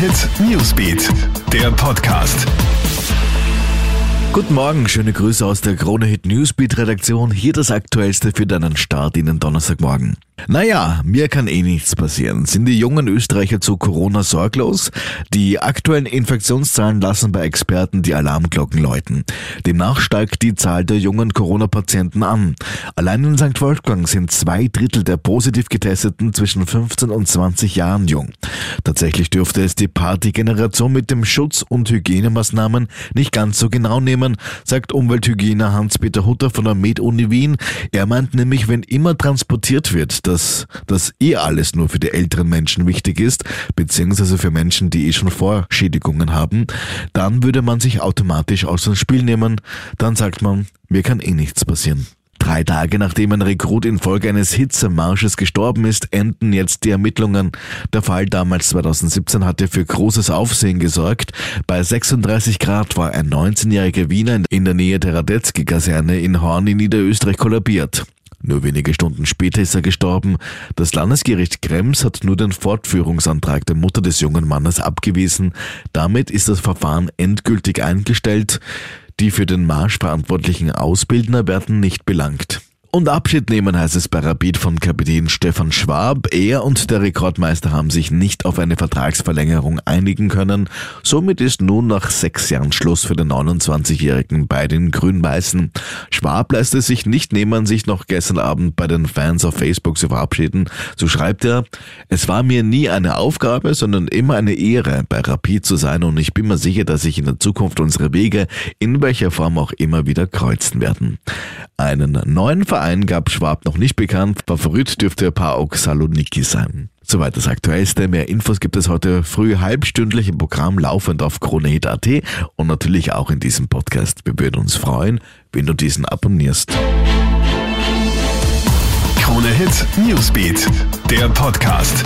Hit Newsbeat, der Podcast. Guten Morgen, schöne Grüße aus der Krone Hit Newsbeat Redaktion. Hier das Aktuellste für deinen Start in den Donnerstagmorgen. Naja, mir kann eh nichts passieren. Sind die jungen Österreicher zu Corona sorglos? Die aktuellen Infektionszahlen lassen bei Experten die Alarmglocken läuten. Demnach steigt die Zahl der jungen Corona-Patienten an. Allein in St. Wolfgang sind zwei Drittel der positiv Getesteten zwischen 15 und 20 Jahren jung. Tatsächlich dürfte es die Partygeneration mit dem Schutz- und Hygienemaßnahmen nicht ganz so genau nehmen, sagt Umwelthygiener Hans-Peter Hutter von der Med-Uni Wien. Er meint nämlich, wenn immer transportiert wird, dass das eh alles nur für die älteren Menschen wichtig ist, beziehungsweise für Menschen, die eh schon Vorschädigungen haben, dann würde man sich automatisch aus dem Spiel nehmen. Dann sagt man, mir kann eh nichts passieren. Drei Tage nachdem ein Rekrut infolge eines Hitzemarsches gestorben ist, enden jetzt die Ermittlungen. Der Fall damals 2017 hatte für großes Aufsehen gesorgt. Bei 36 Grad war ein 19-jähriger Wiener in der Nähe der Radetzky-Kaserne in Horn in Niederösterreich kollabiert. Nur wenige Stunden später ist er gestorben. Das Landesgericht Krems hat nur den Fortführungsantrag der Mutter des jungen Mannes abgewiesen. Damit ist das Verfahren endgültig eingestellt. Die für den Marsch verantwortlichen Ausbildner werden nicht belangt. Und Abschied nehmen heißt es bei Rapid von Kapitän Stefan Schwab. Er und der Rekordmeister haben sich nicht auf eine Vertragsverlängerung einigen können. Somit ist nun nach sechs Jahren Schluss für den 29-Jährigen bei den Grün-Weißen. Schwab lässt es sich nicht nehmen, sich noch gestern Abend bei den Fans auf Facebook zu verabschieden. So schreibt er, es war mir nie eine Aufgabe, sondern immer eine Ehre, bei Rapid zu sein und ich bin mir sicher, dass sich in der Zukunft unsere Wege in welcher Form auch immer wieder kreuzen werden. Einen neuen Verein gab Schwab noch nicht bekannt. Favorit dürfte PAOK Saloniki sein. Soweit das Aktuellste. Mehr Infos gibt es heute früh halbstündlich im Programm laufend auf KroneHit.at und natürlich auch in diesem Podcast. Wir würden uns freuen, wenn du diesen abonnierst. Krone Hit Newsbeat, der Podcast.